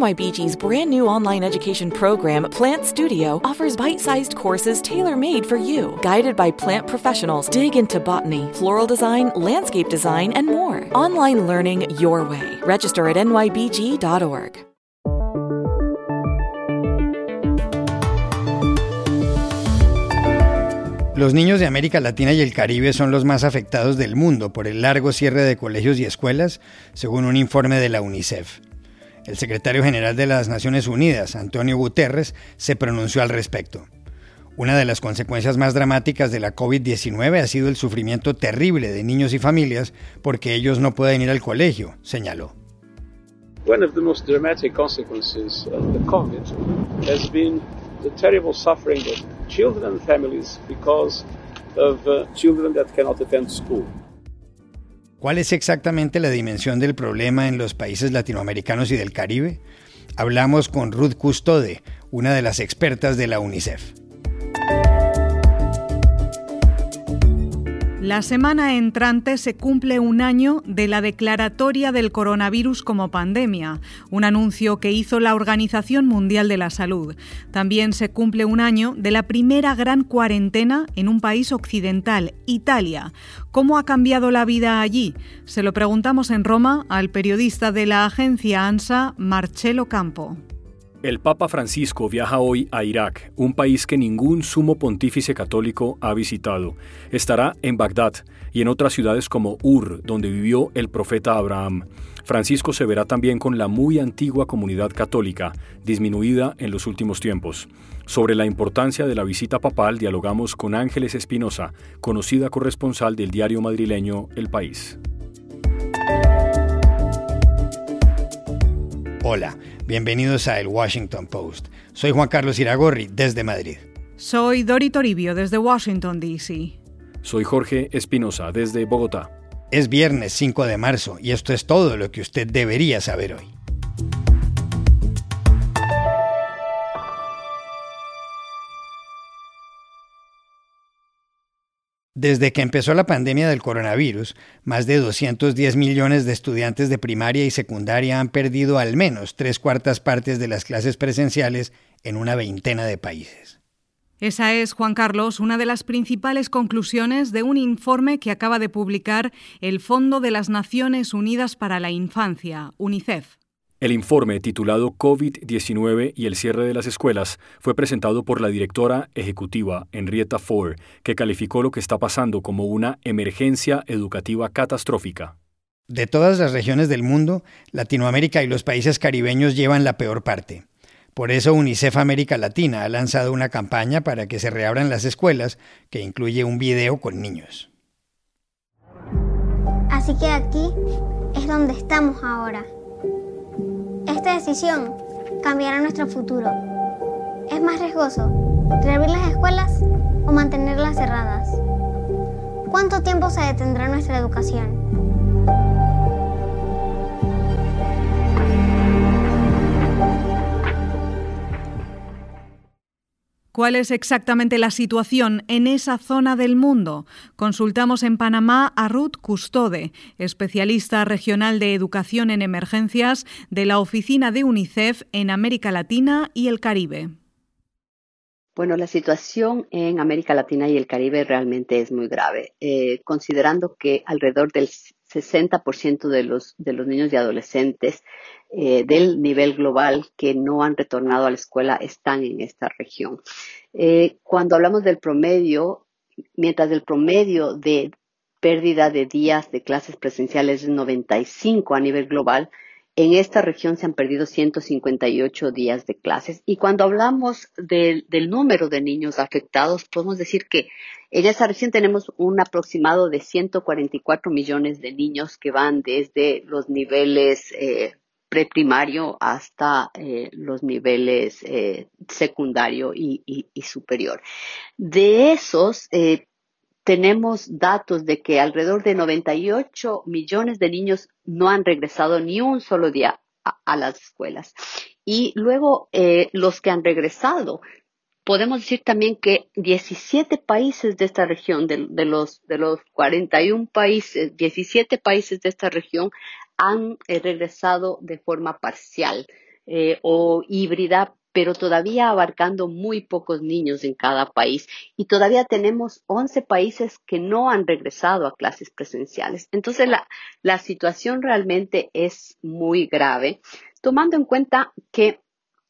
NYBG's brand new online education program, Plant Studio, offers bite sized courses tailor made for you. Guided by plant professionals, dig into botany, floral design, landscape design, and more. Online learning your way. Register at nybg.org. Los niños de América Latina y el Caribe son los más afectados del mundo por el largo cierre de colegios y escuelas, según un informe de la UNICEF. El secretario general de las Naciones Unidas, Antonio Guterres, se pronunció al respecto. Una de las consecuencias más dramáticas de la COVID-19 ha sido el sufrimiento terrible de niños y familias porque ellos no pueden ir al colegio, señaló. One of the most dramatic consequences of the COVID has been the terrible suffering of children and families because of uh, children that cannot attend school. ¿Cuál es exactamente la dimensión del problema en los países latinoamericanos y del Caribe? Hablamos con Ruth Custode, una de las expertas de la UNICEF. La semana entrante se cumple un año de la declaratoria del coronavirus como pandemia, un anuncio que hizo la Organización Mundial de la Salud. También se cumple un año de la primera gran cuarentena en un país occidental, Italia. ¿Cómo ha cambiado la vida allí? Se lo preguntamos en Roma al periodista de la agencia ANSA, Marcelo Campo. El Papa Francisco viaja hoy a Irak, un país que ningún sumo pontífice católico ha visitado. Estará en Bagdad y en otras ciudades como Ur, donde vivió el profeta Abraham. Francisco se verá también con la muy antigua comunidad católica, disminuida en los últimos tiempos. Sobre la importancia de la visita papal dialogamos con Ángeles Espinosa, conocida corresponsal del diario madrileño El País. Hola, bienvenidos a El Washington Post. Soy Juan Carlos Iragorri desde Madrid. Soy Dori Toribio desde Washington, D.C. Soy Jorge Espinosa desde Bogotá. Es viernes 5 de marzo y esto es todo lo que usted debería saber hoy. Desde que empezó la pandemia del coronavirus, más de 210 millones de estudiantes de primaria y secundaria han perdido al menos tres cuartas partes de las clases presenciales en una veintena de países. Esa es, Juan Carlos, una de las principales conclusiones de un informe que acaba de publicar el Fondo de las Naciones Unidas para la Infancia, UNICEF. El informe titulado COVID-19 y el cierre de las escuelas fue presentado por la directora ejecutiva Henrietta Ford, que calificó lo que está pasando como una emergencia educativa catastrófica. De todas las regiones del mundo, Latinoamérica y los países caribeños llevan la peor parte. Por eso UNICEF América Latina ha lanzado una campaña para que se reabran las escuelas que incluye un video con niños. Así que aquí es donde estamos ahora. Esta decisión cambiará nuestro futuro. ¿Es más riesgoso reabrir las escuelas o mantenerlas cerradas? ¿Cuánto tiempo se detendrá nuestra educación? ¿Cuál es exactamente la situación en esa zona del mundo? Consultamos en Panamá a Ruth Custode, especialista regional de educación en emergencias de la oficina de UNICEF en América Latina y el Caribe. Bueno, la situación en América Latina y el Caribe realmente es muy grave, eh, considerando que alrededor del 60% de los, de los niños y adolescentes eh, del nivel global que no han retornado a la escuela están en esta región. Eh, cuando hablamos del promedio, mientras el promedio de pérdida de días de clases presenciales es 95 a nivel global, en esta región se han perdido 158 días de clases. Y cuando hablamos del, número de niños afectados, podemos decir que en esa región tenemos un aproximado de 144 millones de niños que van desde los niveles eh, preprimario hasta eh, los niveles eh, secundario y, superior. De esos, tenemos datos de que alrededor de 98 millones de niños no han regresado ni un solo día a, las escuelas. Y luego eh, los que han regresado, podemos decir también que 17 países de esta región, de, los, de los 41 países, 17 países de esta región han eh, regresado de forma parcial. eh, o híbrida, pero todavía abarcando muy pocos niños en cada país. Y todavía tenemos 11 países que no han regresado a clases presenciales. Entonces, la, la situación realmente es muy grave, tomando en cuenta que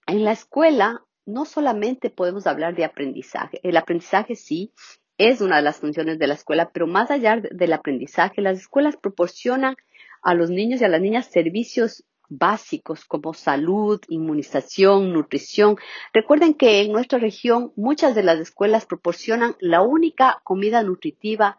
en la escuela no solamente podemos hablar de aprendizaje. El aprendizaje sí es una de las funciones de la escuela, pero más allá del aprendizaje, las escuelas proporcionan a los niños y a las niñas servicios básicos como salud, inmunización, nutrición. Recuerden que en nuestra región muchas de las escuelas proporcionan la única comida nutritiva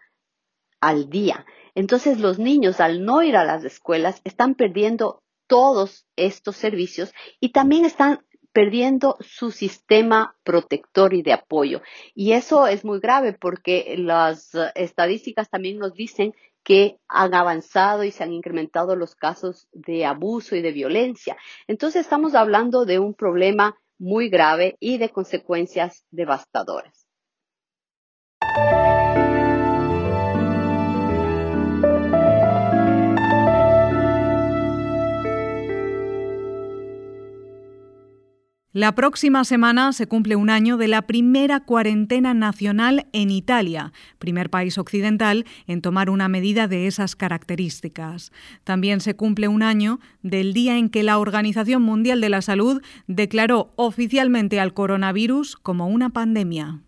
al día. Entonces los niños al no ir a las escuelas están perdiendo todos estos servicios y también están perdiendo su sistema protector y de apoyo. Y eso es muy grave porque las estadísticas también nos dicen que han avanzado y se han incrementado los casos de abuso y de violencia. Entonces estamos hablando de un problema muy grave y de consecuencias devastadoras. La próxima semana se cumple un año de la primera cuarentena nacional en Italia, primer país occidental en tomar una medida de esas características. También se cumple un año del día en que la Organización Mundial de la Salud declaró oficialmente al coronavirus como una pandemia.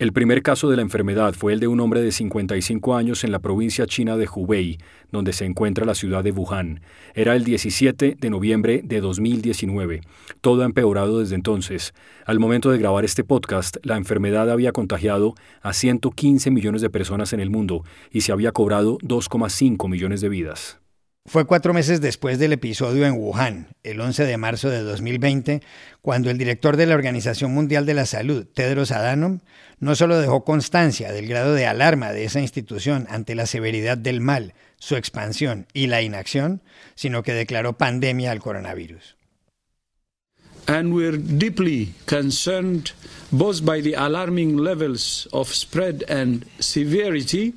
El primer caso de la enfermedad fue el de un hombre de 55 años en la provincia china de Hubei, donde se encuentra la ciudad de Wuhan. Era el 17 de noviembre de 2019. Todo ha empeorado desde entonces. Al momento de grabar este podcast, la enfermedad había contagiado a 115 millones de personas en el mundo y se había cobrado 2,5 millones de vidas. Fue cuatro meses después del episodio en Wuhan, el 11 de marzo de 2020, cuando el director de la Organización Mundial de la Salud, Tedros Adhanom, no solo dejó constancia del grado de alarma de esa institución ante la severidad del mal, su expansión y la inacción, sino que declaró pandemia al coronavirus. And we're deeply concerned both by the alarming levels of spread and severity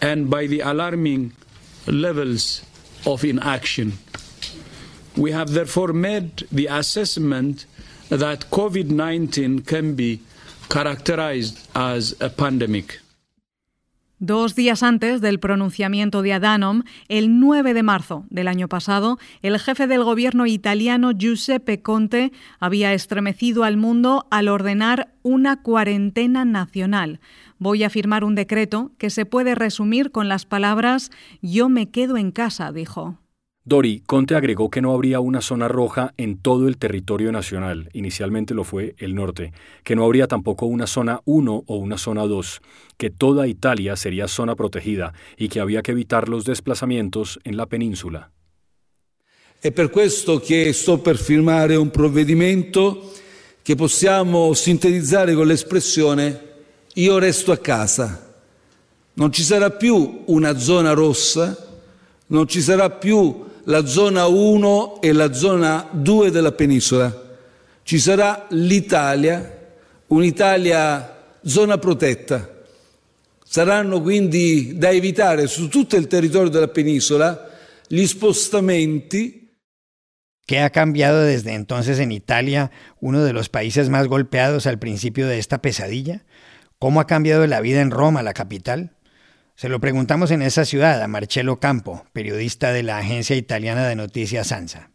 and by the alarming levels of inaction. We have therefore made the assessment that COVID 19 can be characterized as a pandemic. Dos días antes del pronunciamiento de Adanom, el 9 de marzo del año pasado, el jefe del gobierno italiano Giuseppe Conte había estremecido al mundo al ordenar una cuarentena nacional. Voy a firmar un decreto que se puede resumir con las palabras Yo me quedo en casa, dijo. Dori, Conte agregó que no habría una zona roja en todo el territorio nacional, inicialmente lo fue el norte, que no habría tampoco una zona 1 o una zona 2, que toda Italia sería zona protegida y que había que evitar los desplazamientos en la península. È per questo che sto per firmare un provvedimento che possiamo sintetizzare con l'espressione io resto a casa. Non ci sarà più una zona rossa, non ci sarà più la zona 1 e la zona 2 della penisola. Ci sarà l'Italia, un'Italia zona protetta. Saranno quindi da evitare su tutto il territorio della penisola gli spostamenti. ¿Qué ha cambiado desde entonces en Italia, uno de los países más golpeados al principio de esta pesadilla? ¿Cómo ha cambiado la vida en Roma, la capital? Se lo preguntamos en esa ciudad a Marcello Campo, periodista de la agencia italiana de noticias ANSA.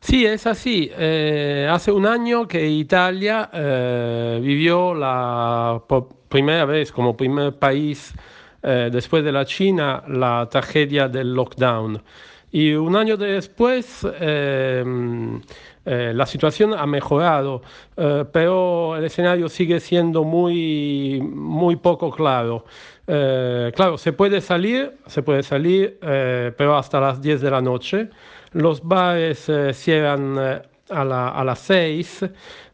Sí, es así. Eh, hace un año que Italia eh, vivió la primera vez como primer país eh, después de la China la tragedia del lockdown. Y un año después la situación ha mejorado, pero el escenario sigue siendo muy, muy poco claro. Eh, claro, se puede salir, se puede salir, eh, pero hasta las 10 de la noche. Los bares eh, cierran a, a, las 6.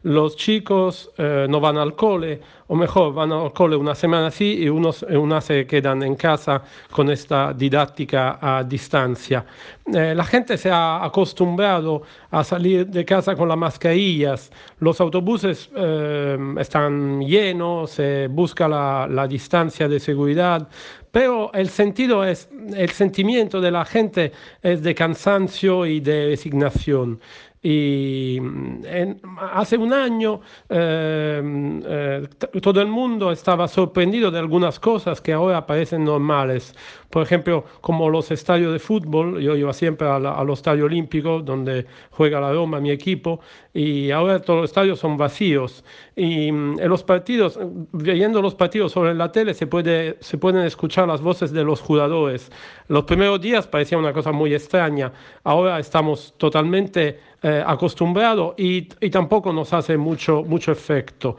Los chicos no van al cole, o mejor, van al cole una semana sí y unos, unas se quedan en casa con esta didáctica a distancia. la gente se ha acostumbrado a salir de casa con las mascarillas. Los autobuses están llenos, se busca la, la distancia de seguridad, pero el sentido es, el sentimiento de la gente es de cansancio y de resignación. Y mm, hace un año eh, eh, todo el mundo estaba sorprendido de algunas cosas que ahora parecen normales. Por ejemplo, como los estadios de fútbol, yo iba siempre al, estadio olímpico donde juega la Roma, mi equipo, y ahora todos los estadios son vacíos. Y mm, en los partidos, viendo los partidos sobre la tele, se, puede, se pueden escuchar las voces de los jugadores. Los primeros días parecía una cosa muy extraña, ahora estamos totalmente eh, acostumbrados y, tampoco nos hace mucho, mucho efecto.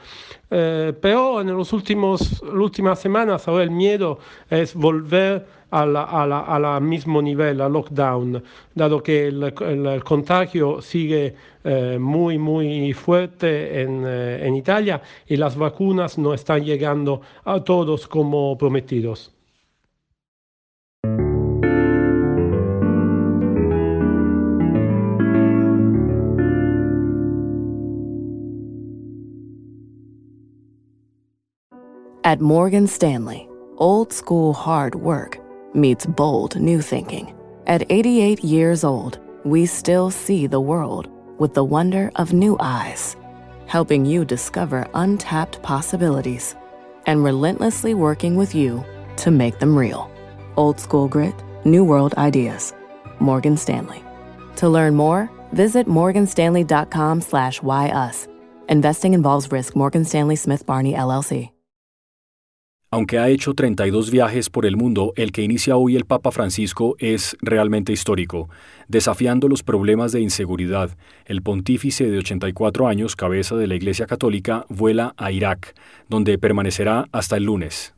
Eh, pero en los últimos, las últimas semanas ahora el miedo es volver al a la, mismo nivel, al lockdown, dado que el, contagio sigue eh, muy, muy fuerte en, eh, en Italia y las vacunas no están llegando a todos como prometidos. At Morgan Stanley, old school hard work meets bold new thinking. At 88 years old, we still see the world with the wonder of new eyes, helping you discover untapped possibilities and relentlessly working with you to make them real. Old school grit, new world ideas. Morgan Stanley. To learn more, visit morganstanley.com/why us. Investing involves risk. Morgan Stanley Smith Barney LLC. Aunque ha hecho 32 viajes por el mundo, el que inicia hoy el Papa Francisco es realmente histórico. Desafiando los problemas de inseguridad, el pontífice de 84 años, cabeza de la Iglesia Católica, vuela a Irak, donde permanecerá hasta el lunes.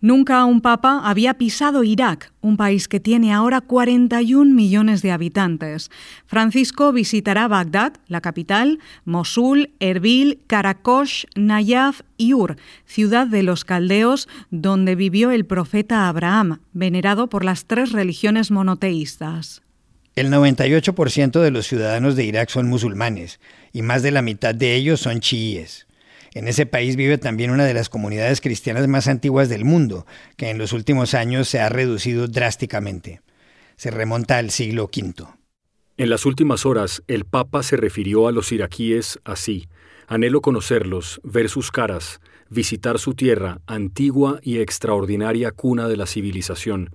Nunca un papa había pisado Irak, un país que tiene ahora 41 millones de habitantes. Francisco visitará Bagdad, la capital, Mosul, Erbil, Karakosh, Nayaf y Ur, ciudad de los caldeos donde vivió el profeta Abraham, venerado por las tres religiones monoteístas. El 98% de los ciudadanos de Irak son musulmanes y más de la mitad de ellos son chiíes. En ese país vive también una de las comunidades cristianas más antiguas del mundo, que en los últimos años se ha reducido drásticamente. Se remonta al siglo V. En las últimas horas, el Papa se refirió a los iraquíes así. Anhelo conocerlos, ver sus caras, visitar su tierra, antigua y extraordinaria cuna de la civilización.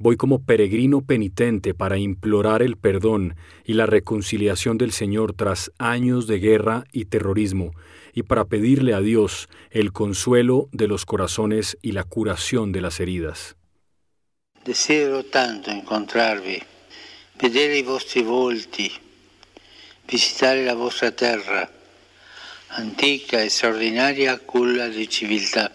Voy como peregrino penitente para implorar el perdón y la reconciliación del Señor tras años de guerra y terrorismo, y para pedirle a Dios el consuelo de los corazones y la curación de las heridas. Deseo tanto encontrarvi, vedere i vostri volti, visitare la vostra terra, antica e straordinaria culla di civiltà.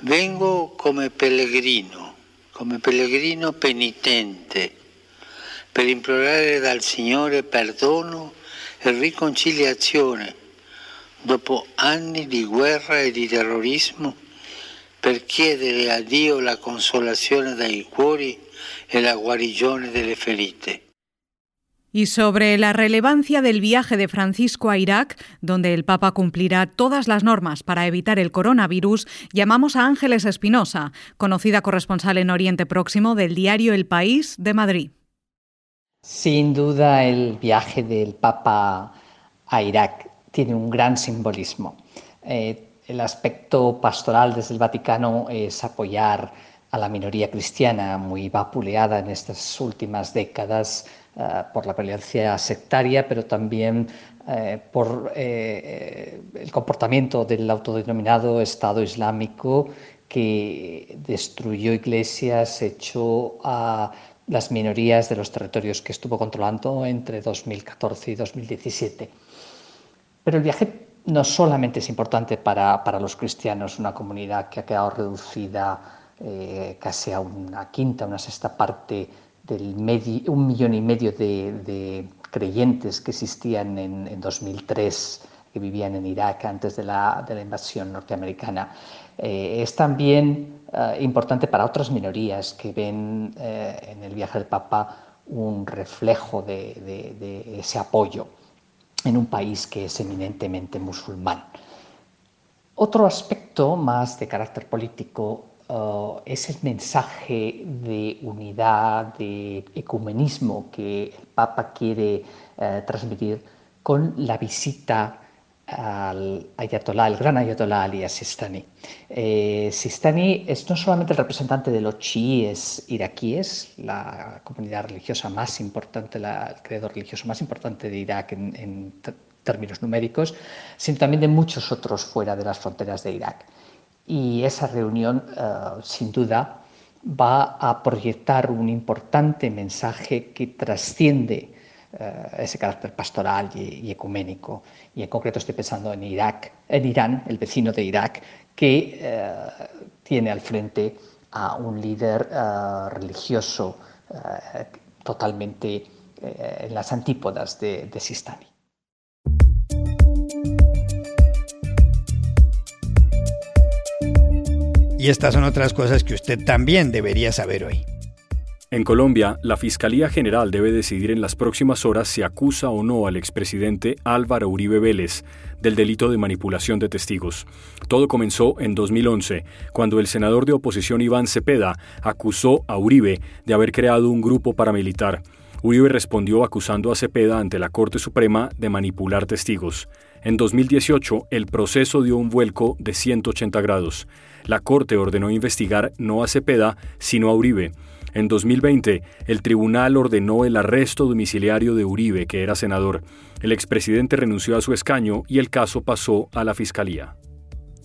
Vengo come pellegrino, come pellegrino penitente, per implorare dal Signore perdono e riconciliazione dopo anni di guerra e di terrorismo, per chiedere a Dio la consolazione dai cuori e la guarigione delle ferite. Y sobre la relevancia del viaje de Francisco a Irak, donde el Papa cumplirá todas las normas para evitar el coronavirus, llamamos a Ángeles Espinosa, conocida corresponsal en Oriente Próximo del diario El País de Madrid. Sin duda el viaje del Papa a Irak tiene un gran simbolismo. Eh, el aspecto pastoral desde el Vaticano es apoyar a la minoría cristiana, muy vapuleada en estas últimas décadas eh, por la violencia sectaria, pero también eh, por el comportamiento del autodenominado Estado Islámico que destruyó iglesias, echó a las minorías de los territorios que estuvo controlando entre 2014 y 2017. Pero el viaje no solamente es importante para, para los cristianos, una comunidad que ha quedado reducida eh, casi a una quinta, una sexta parte del medio, un millón y medio de, creyentes que existían en, en, 2003, que vivían en Irak antes de la, de la invasión norteamericana. Eh, es también eh, importante para otras minorías que ven en el viaje del Papa un reflejo de, de ese apoyo en un país que es eminentemente musulmán. Otro aspecto más de carácter político uh, es el mensaje de unidad, de ecumenismo que el Papa quiere uh, transmitir con la visita al ayatolá, el gran ayatolá Ali Sistani. Eh, es no solamente el representante de los chiíes iraquíes, la comunidad religiosa más importante, la, el credo religioso más importante de Irak en, términos numéricos, sino también de muchos otros fuera de las fronteras de Irak. Y esa reunión, eh, sin duda, va a proyectar un importante mensaje que trasciende ese carácter pastoral y, ecuménico. Y en concreto estoy pensando en Irak, en Irán, el vecino de Irak, que eh, tiene al frente a un líder eh, religioso totalmente en las antípodas de, de Sistani. Y estas son otras cosas que usted también debería saber hoy. En Colombia, la Fiscalía General debe decidir en las próximas horas si acusa o no al expresidente Álvaro Uribe Vélez del delito de manipulación de testigos. Todo comenzó en 2011, cuando el senador de oposición Iván Cepeda acusó a Uribe de haber creado un grupo paramilitar. Uribe respondió acusando a Cepeda ante la Corte Suprema de manipular testigos. En 2018, el proceso dio un vuelco de 180 grados. La Corte ordenó investigar no a Cepeda, sino a Uribe. En 2020, el tribunal ordenó el arresto domiciliario de Uribe, que era senador. El expresidente renunció a su escaño y el caso pasó a la Fiscalía.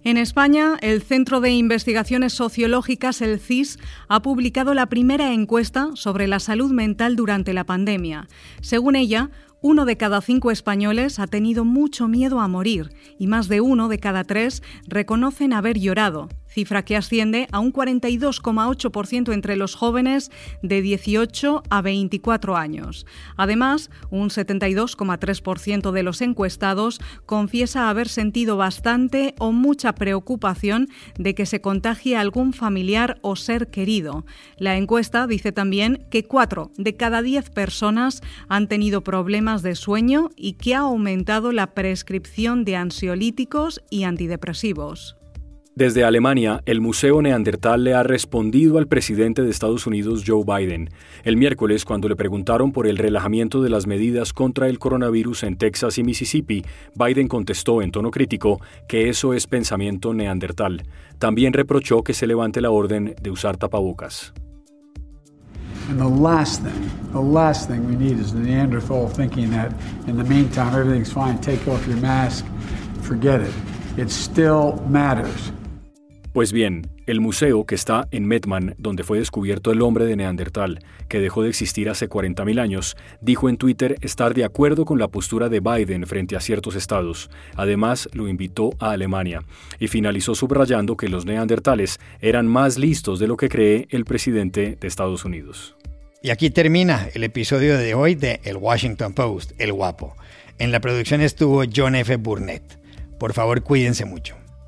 En España, el Centro de Investigaciones Sociológicas, el CIS, ha publicado la primera encuesta sobre la salud mental durante la pandemia. Según ella, uno de cada cinco españoles ha tenido mucho miedo a morir y más de uno de cada tres reconocen haber llorado, cifra que asciende a un 42,8% entre los jóvenes de 18 a 24 años. Además, un 72,3% de los encuestados confiesa haber sentido bastante o mucha preocupación de que se contagie algún familiar o ser querido. La encuesta dice también que 4 de cada 10 personas han tenido problemas de sueño y que ha aumentado la prescripción de ansiolíticos y antidepresivos. Desde Alemania, el Museo Neandertal le ha respondido al presidente de Estados Unidos, Joe Biden, el miércoles cuando le preguntaron por el relajamiento de las medidas contra el coronavirus en Texas y Mississippi. Biden contestó en tono crítico que eso es pensamiento neandertal. También reprochó que se levante la orden de usar tapabocas. And the last thing, the last thing we need is the Neanderthal thinking that in the meantime everything's fine, take off your mask, forget it. It still matters. Pues bien, el museo que está en Metman, donde fue descubierto el hombre de Neandertal, que dejó de existir hace 40.000 años, dijo en Twitter estar de acuerdo con la postura de Biden frente a ciertos estados. Además, lo invitó a Alemania y finalizó subrayando que los neandertales eran más listos de lo que cree el presidente de Estados Unidos. Y aquí termina el episodio de hoy de El Washington Post, El Guapo. En la producción estuvo John F. Burnett. Por favor, cuídense mucho.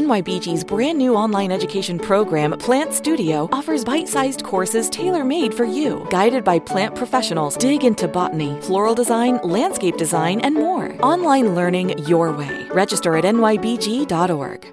NYBG's brand new online education program, Plant Studio, offers bite sized courses tailor made for you. Guided by plant professionals, dig into botany, floral design, landscape design, and more. Online learning your way. Register at nybg.org.